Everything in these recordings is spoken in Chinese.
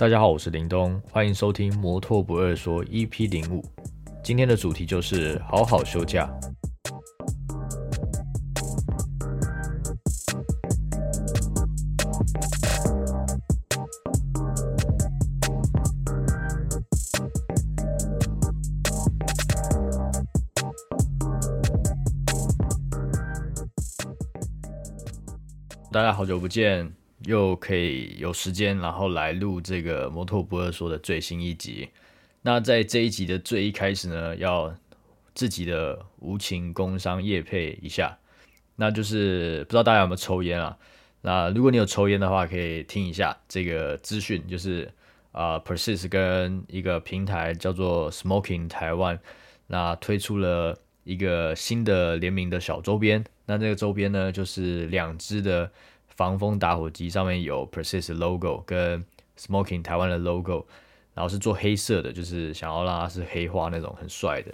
大家好，我是林东，欢迎收听摩托不二说 EP 零五。今天的主题就是好好休假。大家好久不见。又可以有时间，然后来录这个摩托不二说的最新一集。那在这一集的最一开始呢，要自己的无情工商业配一下，那就是不知道大家有没有抽烟啊？那如果你有抽烟的话，可以听一下这个资讯，就是啊，Persist 跟一个平台叫做 Smoking 台湾，那推出了一个新的联名的小周边。那这个周边呢，就是两只的。防风打火机上面有 Persist logo 跟 Smoking 台湾的 logo，然后是做黑色的，就是想要让它是黑化那种很帅的。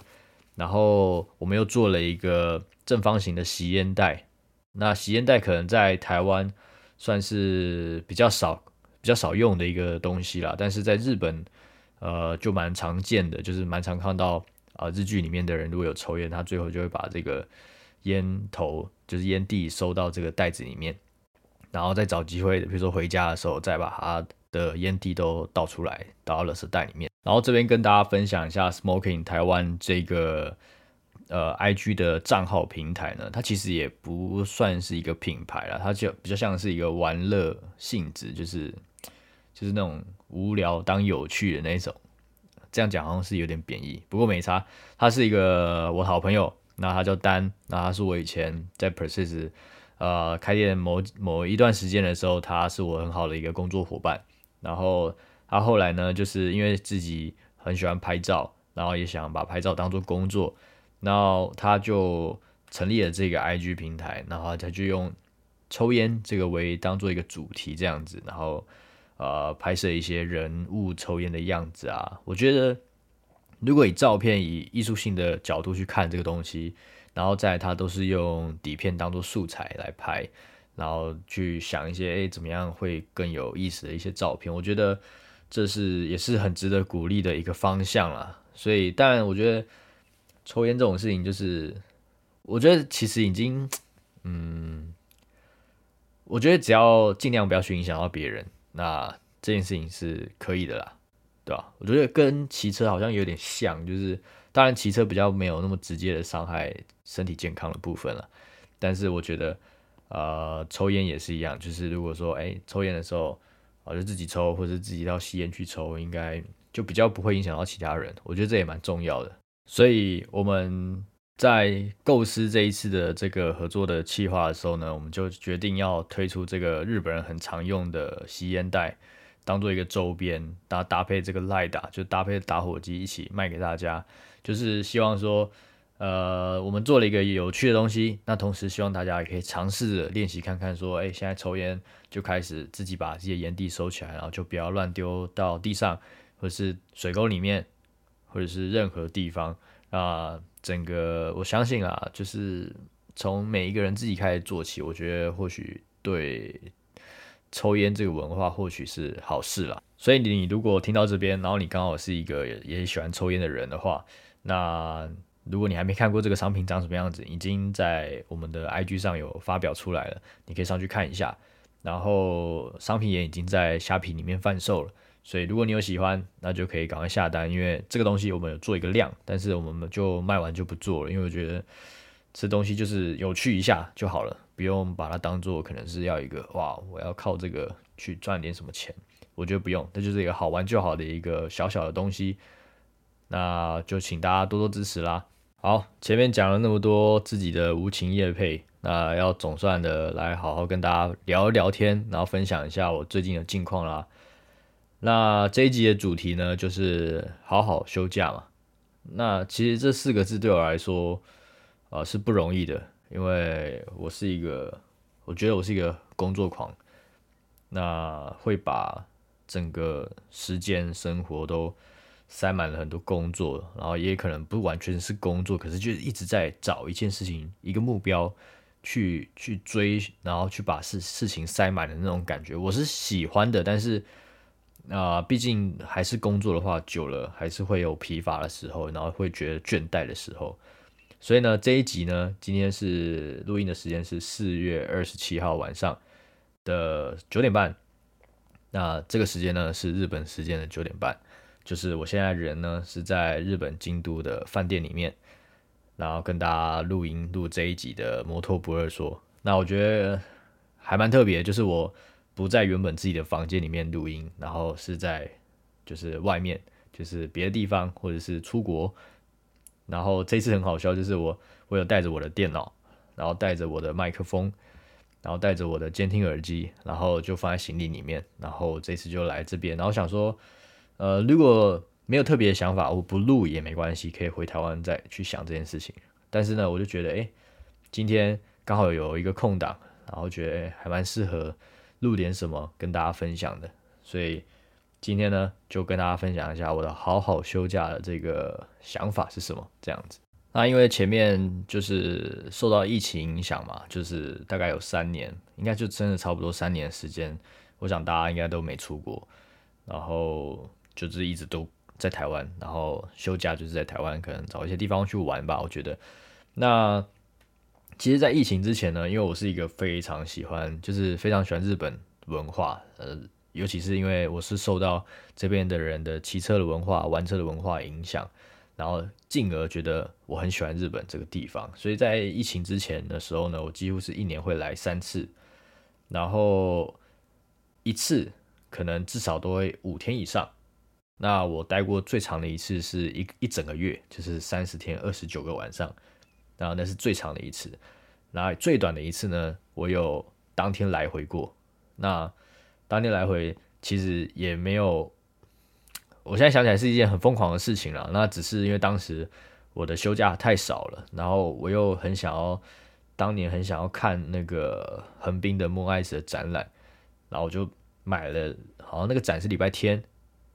然后我们又做了一个正方形的吸烟袋，那吸烟袋可能在台湾算是比较少、比较少用的一个东西啦，但是在日本呃就蛮常见的，就是蛮常看到啊日剧里面的人如果有抽烟，他最后就会把这个烟头就是烟蒂收到这个袋子里面。然后再找机会，比如说回家的时候，再把它的烟蒂都倒出来，倒到垃圾袋里面。然后这边跟大家分享一下，Smoking 台湾这个呃 IG 的账号平台呢，它其实也不算是一个品牌了，它就比较像是一个玩乐性质，就是就是那种无聊当有趣的那种。这样讲好像是有点贬义，不过没差。他是一个我好朋友，那他叫丹，那他是我以前在 Persist。呃，开店某某一段时间的时候，他是我很好的一个工作伙伴。然后他后来呢，就是因为自己很喜欢拍照，然后也想把拍照当做工作，然后他就成立了这个 IG 平台，然后他就用抽烟这个为当做一个主题这样子，然后呃拍摄一些人物抽烟的样子啊。我觉得如果以照片以艺术性的角度去看这个东西。然后再他都是用底片当做素材来拍，然后去想一些诶怎么样会更有意思的一些照片，我觉得这是也是很值得鼓励的一个方向啦。所以但我觉得抽烟这种事情，就是我觉得其实已经，嗯，我觉得只要尽量不要去影响到别人，那这件事情是可以的啦，对吧？我觉得跟骑车好像有点像，就是。当然，骑车比较没有那么直接的伤害身体健康的部分了，但是我觉得，呃，抽烟也是一样，就是如果说，哎，抽烟的时候，啊，就自己抽或者自己到吸烟区抽，应该就比较不会影响到其他人。我觉得这也蛮重要的。所以我们在构思这一次的这个合作的计划的时候呢，我们就决定要推出这个日本人很常用的吸烟袋。当做一个周边，搭搭配这个赖打，就搭配打火机一起卖给大家，就是希望说，呃，我们做了一个有趣的东西，那同时希望大家也可以尝试着练习看看，说，哎，现在抽烟就开始自己把这些烟蒂收起来，然后就不要乱丢到地上，或者是水沟里面，或者是任何地方。啊，整个我相信啊，就是从每一个人自己开始做起，我觉得或许对。抽烟这个文化或许是好事啦，所以你如果听到这边，然后你刚好是一个也喜欢抽烟的人的话，那如果你还没看过这个商品长什么样子，已经在我们的 IG 上有发表出来了，你可以上去看一下。然后商品也已经在虾皮里面贩售了，所以如果你有喜欢，那就可以赶快下单，因为这个东西我们有做一个量，但是我们就卖完就不做了，因为我觉得吃东西就是有趣一下就好了。不用把它当做可能是要一个哇，我要靠这个去赚点什么钱，我觉得不用，这就是一个好玩就好的一个小小的东西，那就请大家多多支持啦。好，前面讲了那么多自己的无情夜配，那要总算的来好好跟大家聊一聊天，然后分享一下我最近的近况啦。那这一集的主题呢，就是好好休假嘛。那其实这四个字对我来说，呃，是不容易的。因为我是一个，我觉得我是一个工作狂，那会把整个时间生活都塞满了很多工作，然后也可能不完全是工作，可是就一直在找一件事情、一个目标去去追，然后去把事事情塞满的那种感觉，我是喜欢的。但是啊毕竟还是工作的话，久了还是会有疲乏的时候，然后会觉得倦怠的时候。所以呢，这一集呢，今天是录音的时间是四月二十七号晚上的九点半。那这个时间呢是日本时间的九点半，就是我现在人呢是在日本京都的饭店里面，然后跟大家录音录这一集的摩托不二说。那我觉得还蛮特别，就是我不在原本自己的房间里面录音，然后是在就是外面，就是别的地方或者是出国。然后这次很好笑，就是我我有带着我的电脑，然后带着我的麦克风，然后带着我的监听耳机，然后就放在行李里面。然后这次就来这边，然后想说，呃，如果没有特别的想法，我不录也没关系，可以回台湾再去想这件事情。但是呢，我就觉得，哎，今天刚好有一个空档，然后觉得还蛮适合录点什么跟大家分享的，所以。今天呢，就跟大家分享一下我的好好休假的这个想法是什么。这样子，那因为前面就是受到疫情影响嘛，就是大概有三年，应该就真的差不多三年时间。我想大家应该都没出国，然后就是一直都在台湾，然后休假就是在台湾，可能找一些地方去玩吧。我觉得，那其实，在疫情之前呢，因为我是一个非常喜欢，就是非常喜欢日本文化，呃。尤其是因为我是受到这边的人的骑车的文化、玩车的文化影响，然后进而觉得我很喜欢日本这个地方。所以在疫情之前的时候呢，我几乎是一年会来三次，然后一次可能至少都会五天以上。那我待过最长的一次是一一整个月，就是三十天二十九个晚上，然后那是最长的一次。然后最短的一次呢，我有当天来回过。那当天来回其实也没有，我现在想起来是一件很疯狂的事情了。那只是因为当时我的休假太少了，然后我又很想要当年很想要看那个横滨的莫爱子的展览，然后我就买了，好像那个展是礼拜天，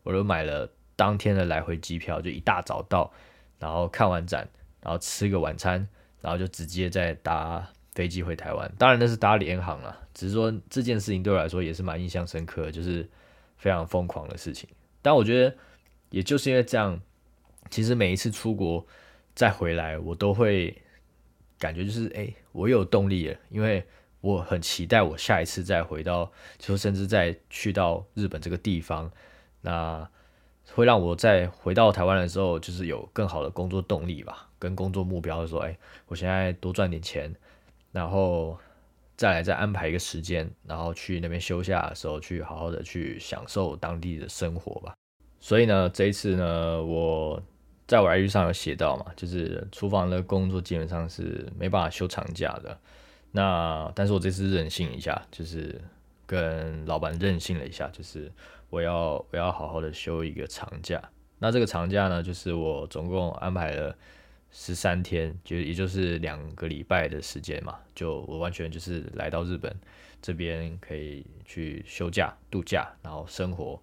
我就买了当天的来回机票，就一大早到，然后看完展，然后吃个晚餐，然后就直接再搭。飞机回台湾，当然那是搭联航了。只是说这件事情对我来说也是蛮印象深刻，就是非常疯狂的事情。但我觉得，也就是因为这样，其实每一次出国再回来，我都会感觉就是，哎，我有动力了，因为我很期待我下一次再回到，就甚至再去到日本这个地方，那会让我在回到台湾的时候，就是有更好的工作动力吧，跟工作目标，说，哎，我现在多赚点钱。然后再来再安排一个时间，然后去那边休假的时候，去好好的去享受当地的生活吧。所以呢，这一次呢，我在我 I G 上有写到嘛，就是厨房的工作基本上是没办法休长假的。那但是我这次任性一下，就是跟老板任性了一下，就是我要我要好好的休一个长假。那这个长假呢，就是我总共安排了。十三天，就也就是两个礼拜的时间嘛，就我完全就是来到日本这边可以去休假、度假，然后生活。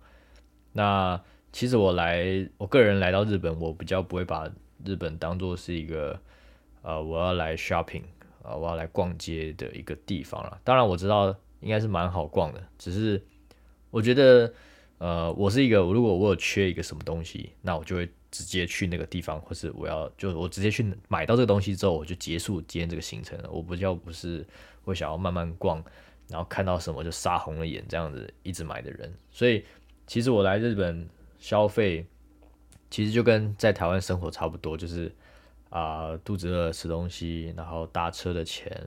那其实我来，我个人来到日本，我比较不会把日本当做是一个呃我要来 shopping 啊，我要来逛街的一个地方了。当然我知道应该是蛮好逛的，只是我觉得呃我是一个，如果我有缺一个什么东西，那我就会。直接去那个地方，或是我要就我直接去买到这个东西之后，我就结束今天这个行程了。我不叫不是会想要慢慢逛，然后看到什么就杀红了眼这样子一直买的人。所以其实我来日本消费，其实就跟在台湾生活差不多，就是啊肚子饿吃东西，然后搭车的钱，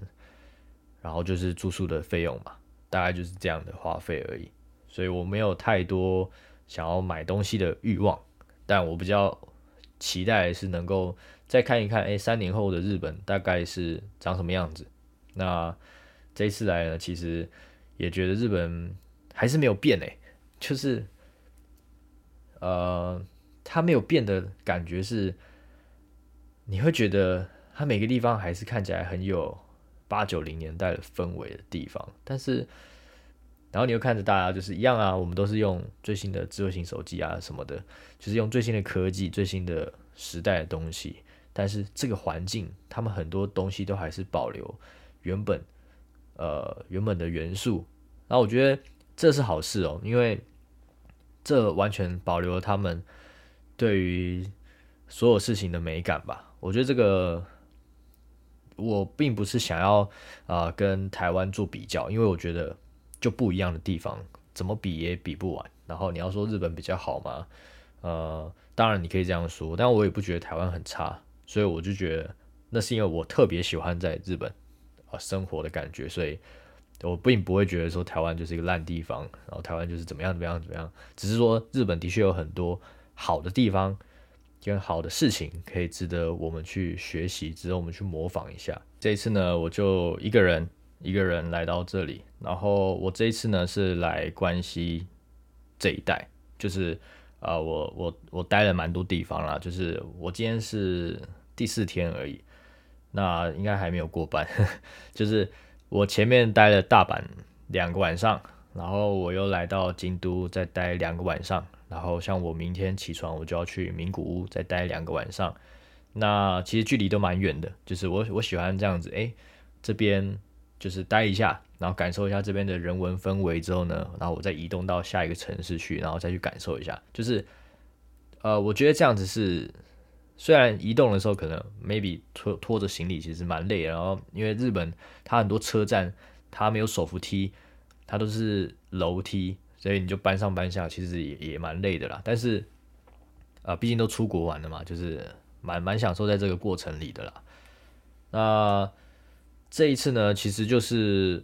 然后就是住宿的费用嘛，大概就是这样的花费而已。所以我没有太多想要买东西的欲望。但我比较期待是能够再看一看，哎，三年后的日本大概是长什么样子。那这次来呢，其实也觉得日本还是没有变哎，就是呃，它没有变的感觉是，你会觉得它每个地方还是看起来很有八九零年代的氛围的地方，但是。然后你又看着大家就是一样啊，我们都是用最新的智慧型手机啊什么的，就是用最新的科技、最新的时代的东西。但是这个环境，他们很多东西都还是保留原本呃原本的元素。然后我觉得这是好事哦，因为这完全保留了他们对于所有事情的美感吧。我觉得这个我并不是想要啊跟台湾做比较，因为我觉得就不一样的地方，怎么比也比不完。然后你要说日本比较好吗？呃，当然你可以这样说，但我也不觉得台湾很差，所以我就觉得那是因为我特别喜欢在日本啊生活的感觉，所以。我并不会觉得说台湾就是一个烂地方，然后台湾就是怎么样怎么样怎么样，只是说日本的确有很多好的地方跟好的事情可以值得我们去学习，值得我们去模仿一下。这一次呢，我就一个人一个人来到这里，然后我这一次呢是来关西这一带，就是啊，我我我待了蛮多地方啦，就是我今天是第四天而已，那应该还没有过半，就是。我前面待了大阪两个晚上，然后我又来到京都再待两个晚上，然后像我明天起床我就要去名古屋再待两个晚上，那其实距离都蛮远的，就是我我喜欢这样子，哎，这边就是待一下，然后感受一下这边的人文氛围之后呢，然后我再移动到下一个城市去，然后再去感受一下，就是呃，我觉得这样子是。虽然移动的时候可能 maybe 拖拖着行李其实蛮累，然后因为日本它很多车站它没有手扶梯，它都是楼梯，所以你就搬上搬下，其实也也蛮累的啦。但是啊，毕竟都出国玩了嘛，就是蛮蛮享受在这个过程里的啦。那这一次呢，其实就是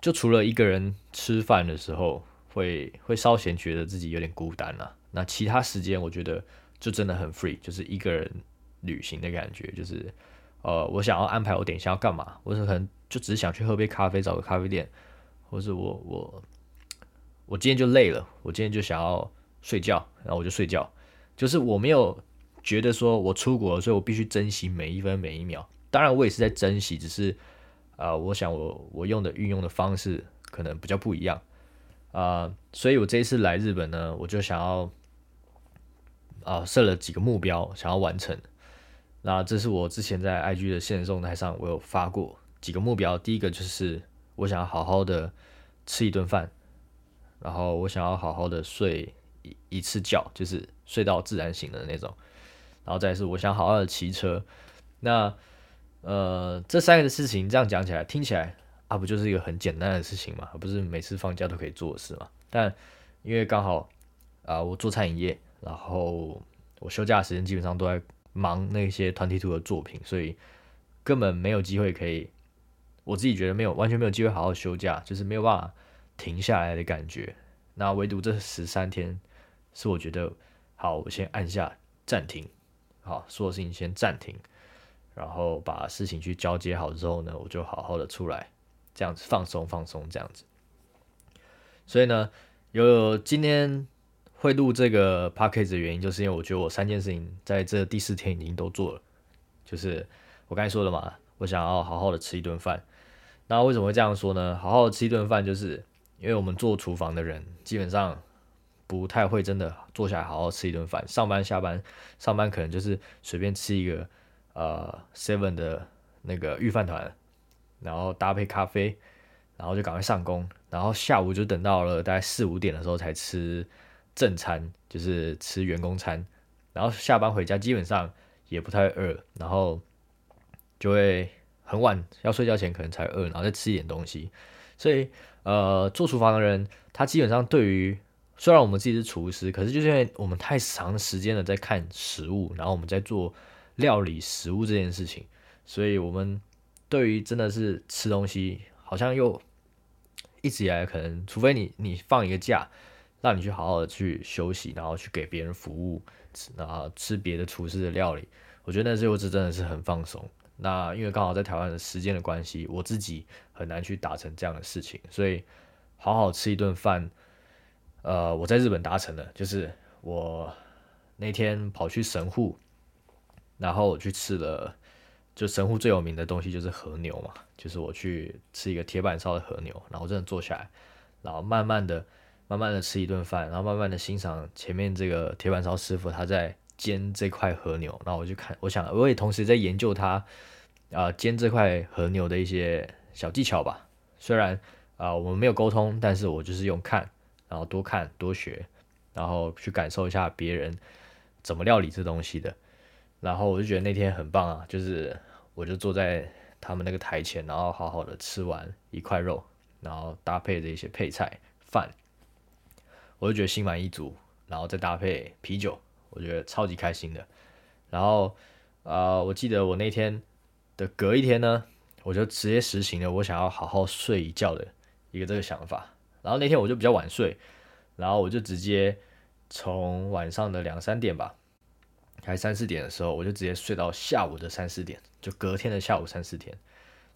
就除了一个人吃饭的时候会会稍显觉得自己有点孤单啦，那其他时间我觉得。就真的很 free，就是一个人旅行的感觉，就是呃，我想要安排我等一下要干嘛，我是可能就只是想去喝杯咖啡，找个咖啡店，或是我我我今天就累了，我今天就想要睡觉，然后我就睡觉，就是我没有觉得说我出国，所以我必须珍惜每一分每一秒。当然我也是在珍惜，只是啊，我想我我用的运用的方式可能比较不一样啊，所以我这一次来日本呢，我就想要。啊，设了几个目标想要完成。那这是我之前在 IG 的现实动态上，我有发过几个目标。第一个就是我想要好好的吃一顿饭，然后我想要好好的睡一一次觉，就是睡到自然醒的那种。然后再是我想好好的骑车。那呃，这三个事情这样讲起来，听起来啊，不就是一个很简单的事情嘛？不是每次放假都可以做的事嘛？但因为刚好啊，我做餐饮业。然后我休假的时间基本上都在忙那些团体图的作品，所以根本没有机会可以，我自己觉得没有完全没有机会好好休假，就是没有办法停下来的感觉。那唯独这十三天是我觉得好，我先按下暂停，好，所有事情先暂停，然后把事情去交接好之后呢，我就好好的出来，这样子放松放松这样子。所以呢，有今天。会录这个 p a c k a g e 的原因，就是因为我觉得我三件事情在这第四天已经都做了，就是我刚才说的嘛，我想要好好的吃一顿饭。那为什么会这样说呢？好好吃一顿饭，就是因为我们做厨房的人基本上不太会真的坐下来好好吃一顿饭。上班下班，上班可能就是随便吃一个呃 seven 的那个御饭团，然后搭配咖啡，然后就赶快上工，然后下午就等到了大概四五点的时候才吃。正餐就是吃员工餐，然后下班回家基本上也不太饿，然后就会很晚要睡觉前可能才饿，然后再吃一点东西。所以呃，做厨房的人他基本上对于虽然我们自己是厨师，可是就是因为我们太长时间的在看食物，然后我们在做料理食物这件事情，所以我们对于真的是吃东西，好像又一直以来可能，除非你你放一个假。让你去好好的去休息，然后去给别人服务，然后吃别的厨师的料理，我觉得那时候是真的是很放松。那因为刚好在台湾的时间的关系，我自己很难去达成这样的事情，所以好好吃一顿饭，呃，我在日本达成了，就是我那天跑去神户，然后我去吃了，就神户最有名的东西就是和牛嘛，就是我去吃一个铁板烧的和牛，然后真的坐下来，然后慢慢的。慢慢的吃一顿饭，然后慢慢的欣赏前面这个铁板烧师傅他在煎这块和牛，然后我就看，我想我也同时在研究他啊煎这块和牛的一些小技巧吧。虽然啊我们没有沟通，但是我就是用看，然后多看多学，然后去感受一下别人怎么料理这东西的。然后我就觉得那天很棒啊，就是我就坐在他们那个台前，然后好好的吃完一块肉，然后搭配着一些配菜饭，我就觉得心满意足，然后再搭配啤酒，我觉得超级开心的。然后啊，我记得我那天的隔一天呢，我就直接实行了我想要好好睡一觉的一个这个想法。然后那天我就比较晚睡，然后我就直接从晚上的两三点吧。还三四点的时候，我就直接睡到下午的三四点，就隔天的下午三四点。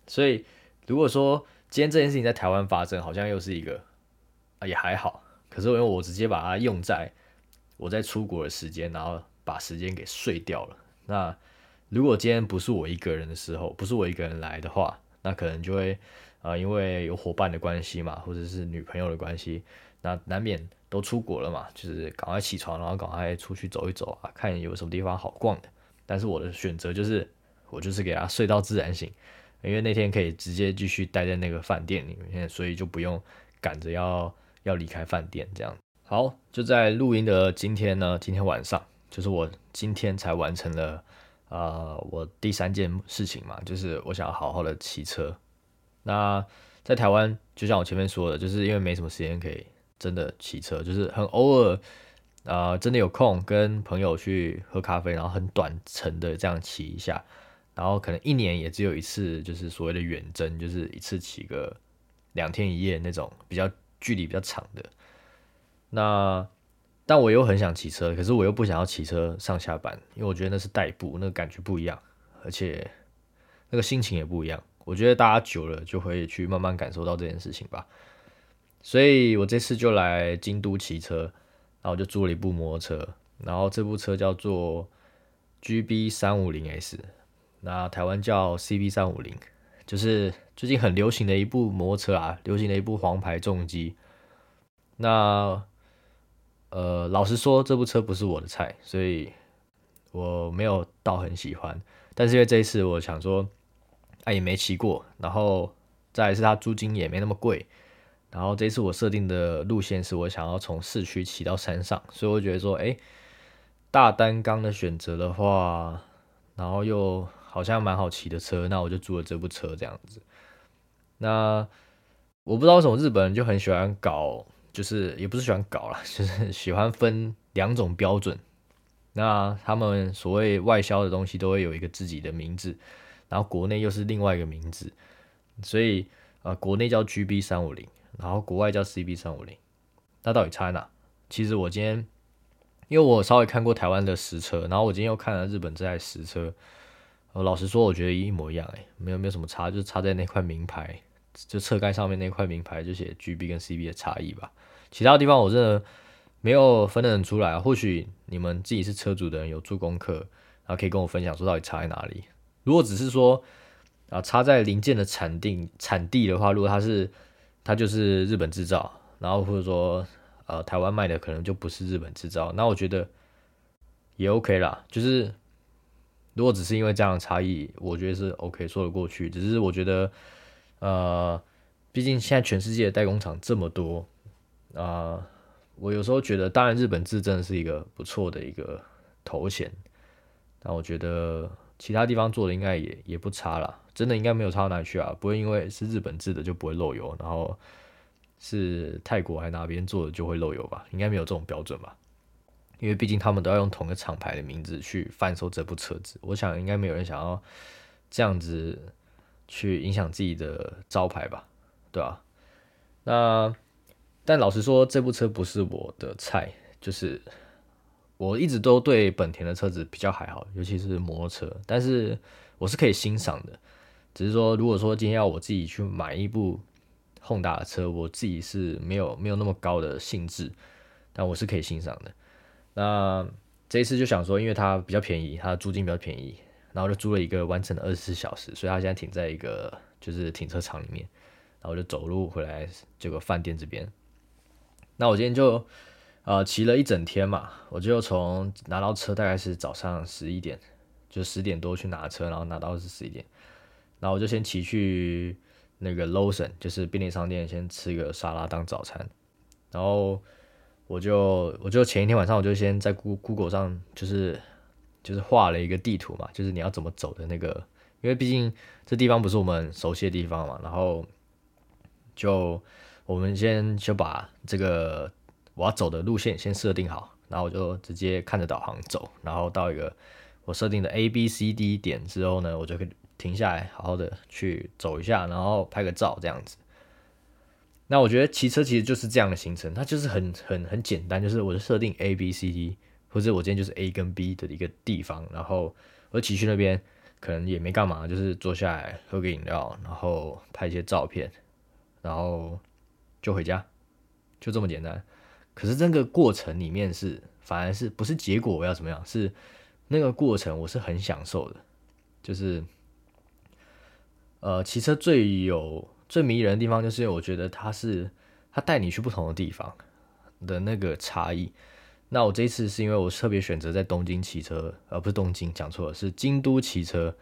所以如果说今天这件事情在台湾发生，好像又是一个啊也还好。可是因为我直接把它用在我在出国的时间，然后把时间给睡掉了。那如果今天不是我一个人的时候，不是我一个人来的话，那可能就会啊因为有伙伴的关系嘛，或者是女朋友的关系，那难免。都出国了嘛，就是赶快起床，然后赶快出去走一走啊，看有什么地方好逛的。但是我的选择就是，我就是给他睡到自然醒，因为那天可以直接继续待在那个饭店里面，所以就不用赶着要要离开饭店这样。好，就在录音的今天呢，今天晚上就是我今天才完成了啊，我第三件事情嘛，就是我想好好的骑车。那在台湾，就像我前面说的，就是因为没什么时间可以。真的骑车就是很偶尔，啊，真的有空跟朋友去喝咖啡，然后很短程的这样骑一下，然后可能一年也只有一次，就是所谓的远征，就是一次骑个两天一夜那种比较距离比较长的。那但我又很想骑车，可是我又不想要骑车上下班，因为我觉得那是代步，那个感觉不一样，而且那个心情也不一样。我觉得大家久了就会去慢慢感受到这件事情吧。所以我这次就来京都骑车，然后我就租了一部摩托车，然后这部车叫做 GB 三五零 S，那台湾叫 CB 三五零，就是最近很流行的一部摩托车啊，流行的一部黄牌重机。那呃，老实说，这部车不是我的菜，所以我没有到很喜欢。但是因为这一次我想说，啊也没骑过，然后再来是它租金也没那么贵。然后这次我设定的路线是我想要从市区骑到山上，所以我觉得说，哎，大单缸的选择的话，然后又好像蛮好骑的车，那我就租了这部车这样子。那我不知道为什么日本人就很喜欢搞，就是也不是喜欢搞啦，就是 喜欢分两种标准。那他们所谓外销的东西都会有一个自己的名字，然后国内又是另外一个名字，所以呃，国内叫 GB 三五零。然后国外叫 CB 三五零，那到底差在哪？其实我今天，因为我稍微看过台湾的实车，然后我今天又看了日本这台实车，呃，老实说，我觉得一模一样，诶，没有没有什么差，就差在那块名牌，就车盖上面那块名牌就写 GB 跟 CB 的差异吧。其他地方我真的没有分得很出来，或许你们自己是车主的人有做功课，然后可以跟我分享说到底差在哪里。如果只是说啊差在零件的产地产地的话，如果它是它就是日本制造，然后或者说，呃，台湾卖的可能就不是日本制造，那我觉得也 OK 啦。就是如果只是因为这样的差异，我觉得是 OK 说得过去。只是我觉得，呃，毕竟现在全世界的代工厂这么多，啊，我有时候觉得，当然日本制真的是一个不错的一个头衔，但我觉得其他地方做的应该也也不差啦。真的应该没有差到哪里去啊，不会因为是日本制的就不会漏油，然后是泰国还哪边做的就会漏油吧？应该没有这种标准吧？因为毕竟他们都要用同一个厂牌的名字去贩售这部车子，我想应该没有人想要这样子去影响自己的招牌吧？对吧？那但老实说，这部车不是我的菜，就是我一直都对本田的车子比较还好，尤其是摩托车，但是我是可以欣赏的。只是说，如果说今天要我自己去买一部 Honda 的车，我自己是没有没有那么高的兴致，但我是可以欣赏的。那这一次就想说，因为它比较便宜，它的租金比较便宜，然后就租了一个完整的二十四小时，所以它现在停在一个就是停车场里面，然后就走路回来这个饭店这边。那我今天就呃骑了一整天嘛，我就从拿到车大概是早上十一点，就十点多去拿车，然后拿到是十一点。然后我就先骑去那个 Lawson，就是便利商店，先吃个沙拉当早餐。然后我就我就前一天晚上我就先在 Google 上就是就是画了一个地图嘛，就是你要怎么走的那个，因为毕竟这地方不是我们熟悉的地方嘛，然后就我们先就把这个我要走的路线先设定好，然后我就直接看着导航走，然后到一个我设定的 A B C D 点之后呢，我就可以。停下来，好好的去走一下，然后拍个照，这样子。那我觉得骑车其实就是这样的行程，它就是很很很简单，就是我的设定 A B C D，或者我今天就是 A 跟 B 的一个地方，然后我骑去那边，可能也没干嘛，就是坐下来喝个饮料，然后拍一些照片，然后就回家，就这么简单。可是这个过程里面是，反而是不是结果我要怎么样，是那个过程我是很享受的，就是。呃，骑车最有最迷人的地方，就是我觉得它是它带你去不同的地方的那个差异。那我这一次是因为我特别选择在东京骑车，而不是东京，讲错了，是京都骑车。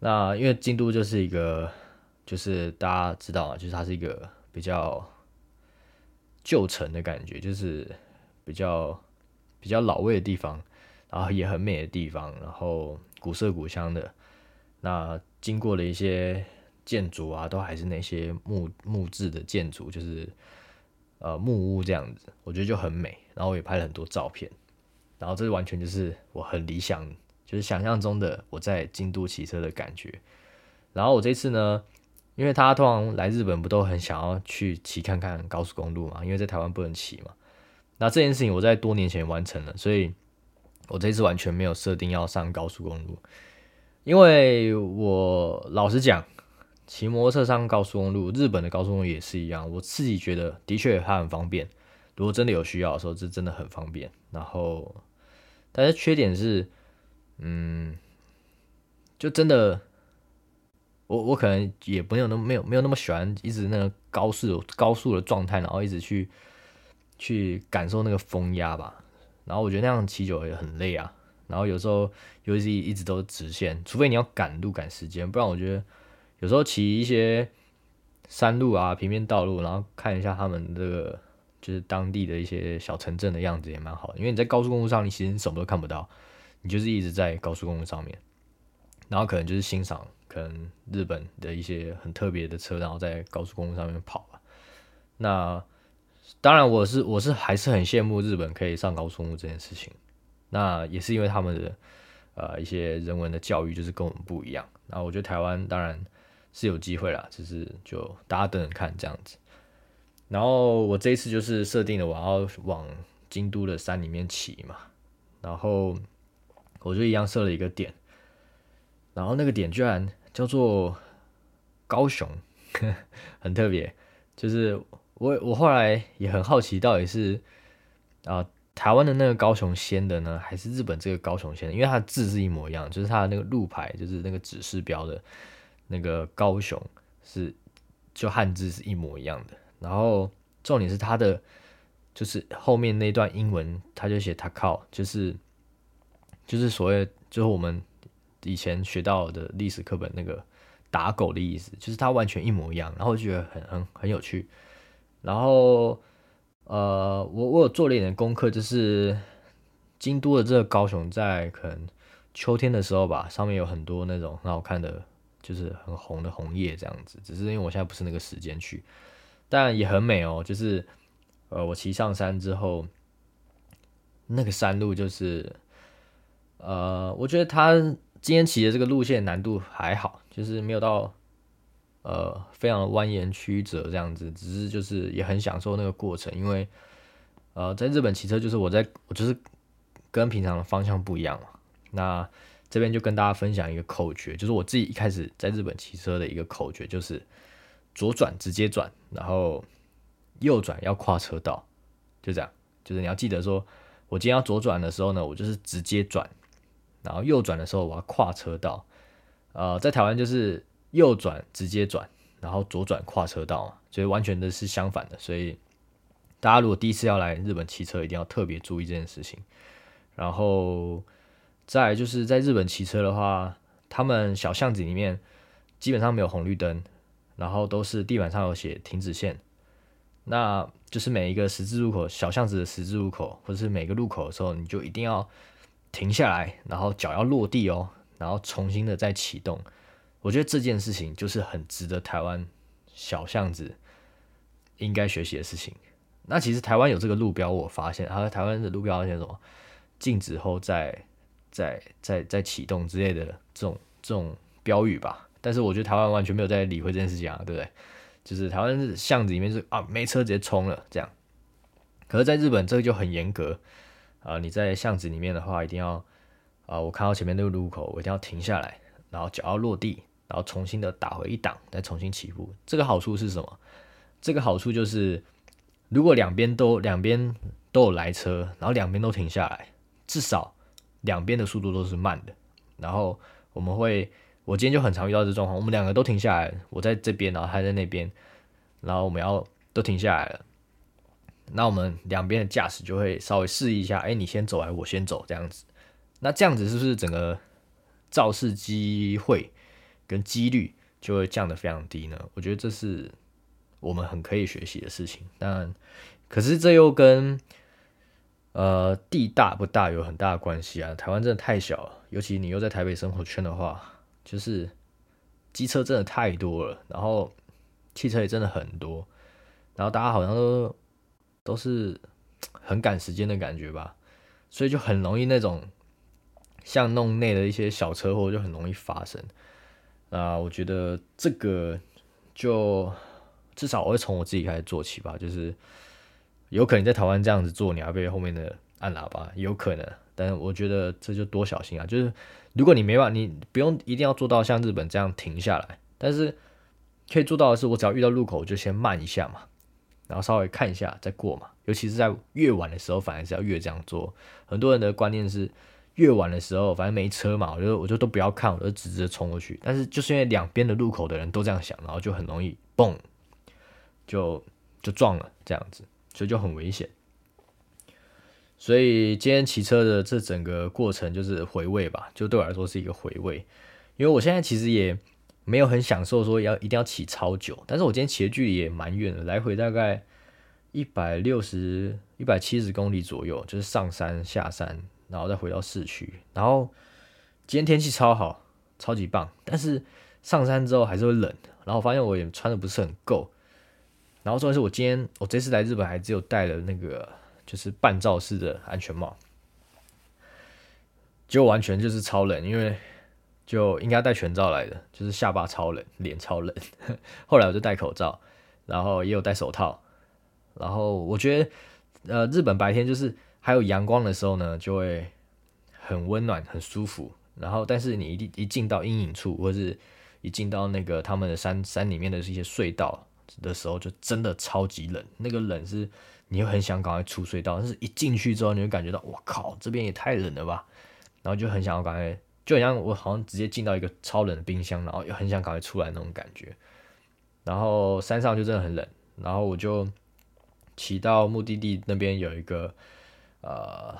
那因为京都就是一个，就是大家知道啊，就是它是一个比较旧城的感觉，就是比较比较老味的地方，然后也很美的地方，然后古色古香的。那经过了一些建筑啊，都还是那些木木质的建筑，就是呃木屋这样子，我觉得就很美。然后也拍了很多照片，然后这完全就是我很理想，就是想象中的我在京都骑车的感觉。然后我这次呢，因为他通常来日本不都很想要去骑看看高速公路嘛，因为在台湾不能骑嘛。那这件事情我在多年前完成了，所以我这次完全没有设定要上高速公路。因为我老实讲，骑摩托车上高速公路，日本的高速公路也是一样。我自己觉得，的确它很方便。如果真的有需要的时候，是真的很方便。然后，但是缺点是，嗯，就真的，我我可能也没有那么没有没有那么喜欢一直那个高速高速的状态，然后一直去去感受那个风压吧。然后我觉得那样骑久也很累啊。然后有时候尤其是一直都直线，除非你要赶路赶时间，不然我觉得有时候骑一些山路啊、平面道路，然后看一下他们这个就是当地的一些小城镇的样子也蛮好的。因为你在高速公路上，你其实什么都看不到，你就是一直在高速公路上面，然后可能就是欣赏可能日本的一些很特别的车，然后在高速公路上面跑吧。那当然，我是我是还是很羡慕日本可以上高速公路这件事情。那也是因为他们的呃一些人文的教育就是跟我们不一样。那我觉得台湾当然是有机会啦，只是就大家等等看这样子。然后我这一次就是设定了我要往京都的山里面骑嘛，然后我就一样设了一个点，然后那个点居然叫做高雄，很特别。就是我我后来也很好奇，到底是啊。台湾的那个高雄先的呢，还是日本这个高雄先的？因为它的字是一模一样，就是它的那个路牌，就是那个指示标的那个高雄是就汉字是一模一样的。然后重点是它的就是后面那段英文，它就写 Takao，就是就是所谓就是我们以前学到的历史课本那个打狗的意思，就是它完全一模一样。然后我觉得很很很有趣，然后。呃，我我有做了一点功课，就是京都的这个高雄，在可能秋天的时候吧，上面有很多那种很好看的，就是很红的红叶这样子。只是因为我现在不是那个时间去，但也很美哦。就是呃，我骑上山之后，那个山路就是，呃，我觉得他今天骑的这个路线难度还好，就是没有到。呃，非常的蜿蜒曲折这样子，只是就是也很享受那个过程，因为呃，在日本骑车就是我在我就是跟平常的方向不一样嘛。那这边就跟大家分享一个口诀，就是我自己一开始在日本骑车的一个口诀，就是左转直接转，然后右转要跨车道，就这样。就是你要记得说，我今天要左转的时候呢，我就是直接转，然后右转的时候我要跨车道。呃，在台湾就是。右转直接转，然后左转跨车道嘛，所以完全的是相反的。所以大家如果第一次要来日本骑车，一定要特别注意这件事情。然后再就是在日本骑车的话，他们小巷子里面基本上没有红绿灯，然后都是地板上有写停止线。那就是每一个十字路口、小巷子的十字路口，或者是每个路口的时候，你就一定要停下来，然后脚要落地哦，然后重新的再启动。我觉得这件事情就是很值得台湾小巷子应该学习的事情。那其实台湾有这个路标，我发现，啊台湾的路标写什么禁止后再再再再启动之类的这种这种标语吧。但是我觉得台湾完全没有在理会这件事情啊，对不对？就是台湾是巷子里面是啊，没车直接冲了这样。可是，在日本这个就很严格啊，你在巷子里面的话，一定要啊，我看到前面那个路口，我一定要停下来，然后脚要落地，然后重新的打回一档，再重新起步。这个好处是什么？这个好处就是，如果两边都两边都有来车，然后两边都停下来，至少两边的速度都是慢的。然后我们会。我今天就很常遇到这状况，我们两个都停下来，我在这边，然后他在那边，然后我们要都停下来了，那我们两边的驾驶就会稍微示意一下，哎，你先走还是我先走这样子，那这样子是不是整个肇事机会跟几率就会降得非常低呢？我觉得这是我们很可以学习的事情，但可是这又跟呃地大不大有很大的关系啊，台湾真的太小了，尤其你又在台北生活圈的话。就是机车真的太多了，然后汽车也真的很多，然后大家好像都都是很赶时间的感觉吧，所以就很容易那种像弄内的一些小车祸就很容易发生。啊，我觉得这个就至少我会从我自己开始做起吧，就是有可能在台湾这样子做，你要被后面的按喇叭，有可能，但是我觉得这就多小心啊，就是。如果你没办法，你不用一定要做到像日本这样停下来，但是可以做到的是，我只要遇到路口我就先慢一下嘛，然后稍微看一下再过嘛。尤其是在越晚的时候，反而是要越这样做。很多人的观念是越晚的时候，反正没车嘛，我就我就都不要看，我就直直冲过去。但是就是因为两边的路口的人都这样想，然后就很容易蹦，就就撞了这样子，所以就很危险。所以今天骑车的这整个过程就是回味吧，就对我来说是一个回味。因为我现在其实也没有很享受说要一定要骑超久，但是我今天骑的距离也蛮远的，来回大概一百六十一百七十公里左右，就是上山下山，然后再回到市区。然后今天天气超好，超级棒，但是上山之后还是会冷，然后我发现我也穿的不是很够。然后重要是我今天我这次来日本还只有带了那个。就是半罩式的安全帽，就完全就是超冷，因为就应该戴全罩来的，就是下巴超冷，脸超冷。后来我就戴口罩，然后也有戴手套，然后我觉得，呃，日本白天就是还有阳光的时候呢，就会很温暖、很舒服。然后，但是你一一进到阴影处，或者是一进到那个他们的山山里面的一些隧道的时候，就真的超级冷，那个冷是。你会很想赶快出隧道，但是一进去之后，你会感觉到，我靠，这边也太冷了吧，然后就很想要赶快，就很像我好像直接进到一个超冷的冰箱，然后又很想赶快出来那种感觉。然后山上就真的很冷，然后我就骑到目的地那边有一个，呃，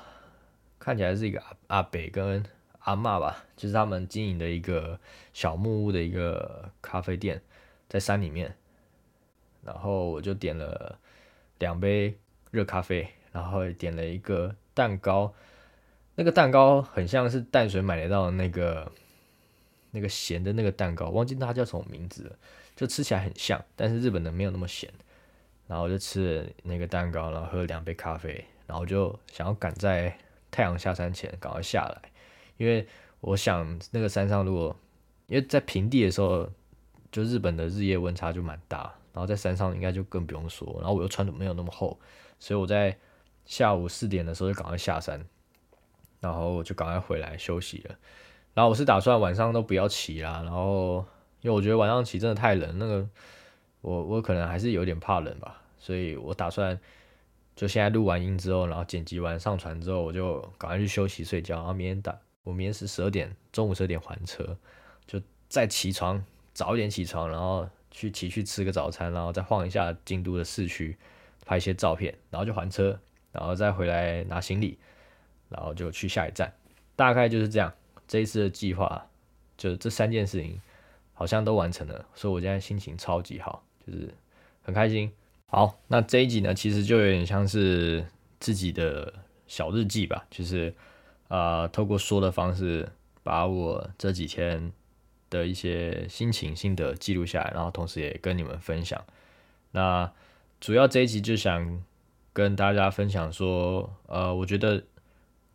看起来是一个阿阿北跟阿妈吧，就是他们经营的一个小木屋的一个咖啡店，在山里面，然后我就点了。两杯热咖啡，然后点了一个蛋糕，那个蛋糕很像是淡水买得到的那个那个咸的那个蛋糕，忘记它叫什么名字了，就吃起来很像，但是日本的没有那么咸。然后我就吃了那个蛋糕，然后喝了两杯咖啡，然后就想要赶在太阳下山前赶快下来，因为我想那个山上如果因为在平地的时候，就日本的日夜温差就蛮大。然后在山上应该就更不用说，然后我又穿的没有那么厚，所以我在下午四点的时候就赶快下山，然后就赶快回来休息了。然后我是打算晚上都不要骑啦，然后因为我觉得晚上骑真的太冷，那个我我可能还是有点怕冷吧，所以我打算就现在录完音之后，然后剪辑完上传之后，我就赶快去休息睡觉，然后明天打我明天是十二点中午十二点还车，就再起床早一点起床，然后。去骑去吃个早餐，然后再晃一下京都的市区，拍一些照片，然后就还车，然后再回来拿行李，然后就去下一站，大概就是这样。这一次的计划，就这三件事情好像都完成了，所以我现在心情超级好，就是很开心。好，那这一集呢，其实就有点像是自己的小日记吧，就是啊，透过说的方式，把我这几天的一些心情心得记录下来，然后同时也跟你们分享。那主要这一集就想跟大家分享说，呃，我觉得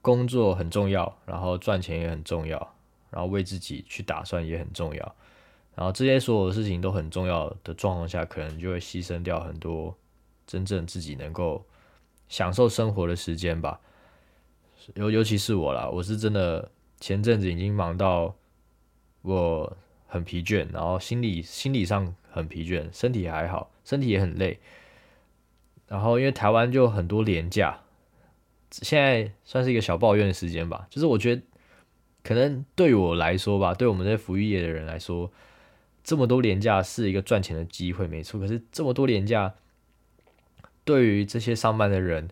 工作很重要，然后赚钱也很重要，然后为自己去打算也很重要。然后这些所有的事情都很重要的状况下，可能就会牺牲掉很多真正自己能够享受生活的时间吧。尤尤其是我啦，我是真的前阵子已经忙到我很疲倦，然后心理心理上很疲倦，身体还好，身体也很累。然后因为台湾就很多廉价，现在算是一个小抱怨的时间吧。就是我觉得可能对我来说吧，对我们这些服务业的人来说。这么多廉价是一个赚钱的机会，没错。可是这么多廉价，对于这些上班的人，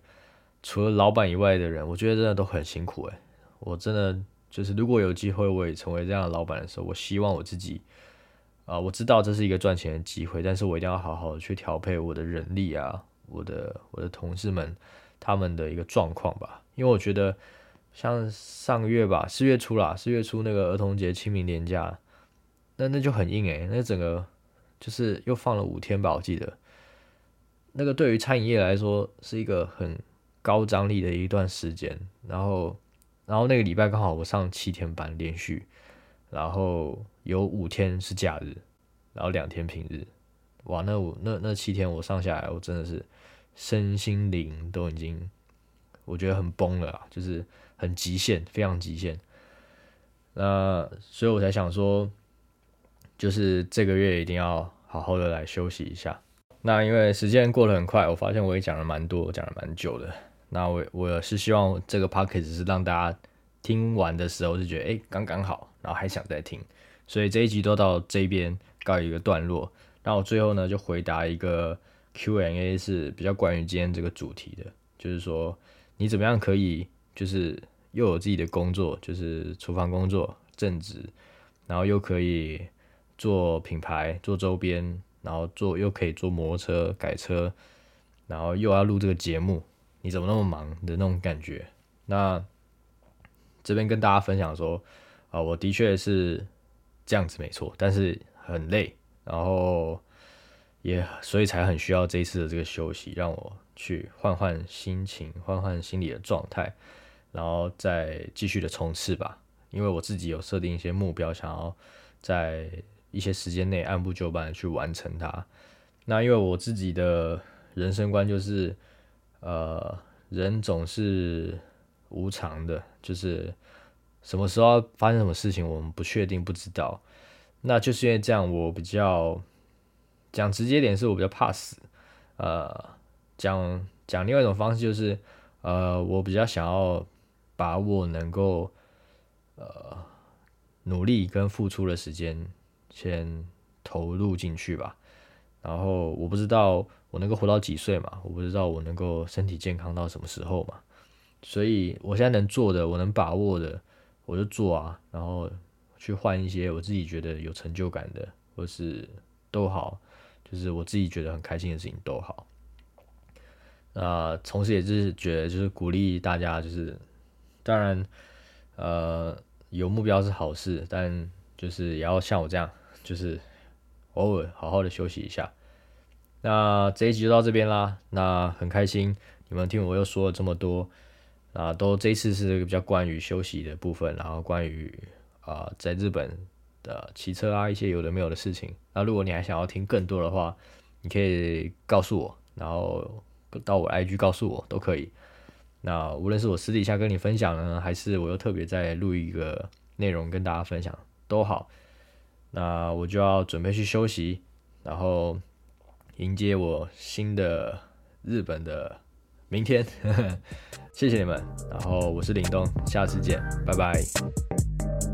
除了老板以外的人，我觉得真的都很辛苦诶，我真的就是，如果有机会我也成为这样的老板的时候，我希望我自己啊，我知道这是一个赚钱的机会，但是我一定要好好的去调配我的人力啊，我的我的同事们他们的一个状况吧。因为我觉得像上个月吧，四月初啦，四月初那个儿童节清明年假。那那就很硬诶，那整个就是又放了五天吧，我记得。那个对于餐饮业来说是一个很高张力的一段时间，然后，然后那个礼拜刚好我上七天班连续，然后有五天是假日，然后两天平日，哇，那我那那七天我上下来，我真的是身心灵都已经我觉得很崩了，就是很极限，非常极限。那所以我才想说。就是这个月一定要好好的来休息一下。那因为时间过得很快，我发现我也讲了蛮多，讲了蛮久的。那我我是希望这个 p o c k e t 是让大家听完的时候是觉得哎刚刚好，然后还想再听。所以这一集都到这边告一个段落。那我最后呢就回答一个 Q&A 是比较关于今天这个主题的，就是说你怎么样可以就是又有自己的工作，就是厨房工作正职，然后又可以。做品牌，做周边，然后做又可以做摩托车改车，然后又要录这个节目，你怎么那么忙的那种感觉？那这边跟大家分享说，啊，我的确是这样子没错，但是很累，然后也所以才很需要这一次的这个休息，让我去换换心情，换换心理的状态，然后再继续的冲刺吧。因为我自己有设定一些目标，想要在。一些时间内按部就班的去完成它。那因为我自己的人生观就是，呃，人总是无常的，就是什么时候发生什么事情我们不确定不知道。那就是因为这样，我比较讲直接点，是我比较怕死。呃，讲讲另外一种方式就是，呃，我比较想要把我能够呃努力跟付出的时间。先投入进去吧，然后我不知道我能够活到几岁嘛，我不知道我能够身体健康到什么时候嘛，所以我现在能做的，我能把握的，我就做啊，然后去换一些我自己觉得有成就感的，或是都好，就是我自己觉得很开心的事情都好。那同时也是觉得就是鼓励大家，就是当然，呃，有目标是好事，但就是也要像我这样。就是偶尔好好的休息一下。那这一集就到这边啦。那很开心你们听我又说了这么多啊，都这一次是比较关于休息的部分，然后关于啊在日本的骑车啊一些有的没有的事情。那如果你还想要听更多的话，你可以告诉我，然后到我 IG 告诉我都可以。那无论是我私底下跟你分享呢，还是我又特别在录一个内容跟大家分享都好。那我就要准备去休息，然后迎接我新的日本的明天。谢谢你们，然后我是林东，下次见，拜拜。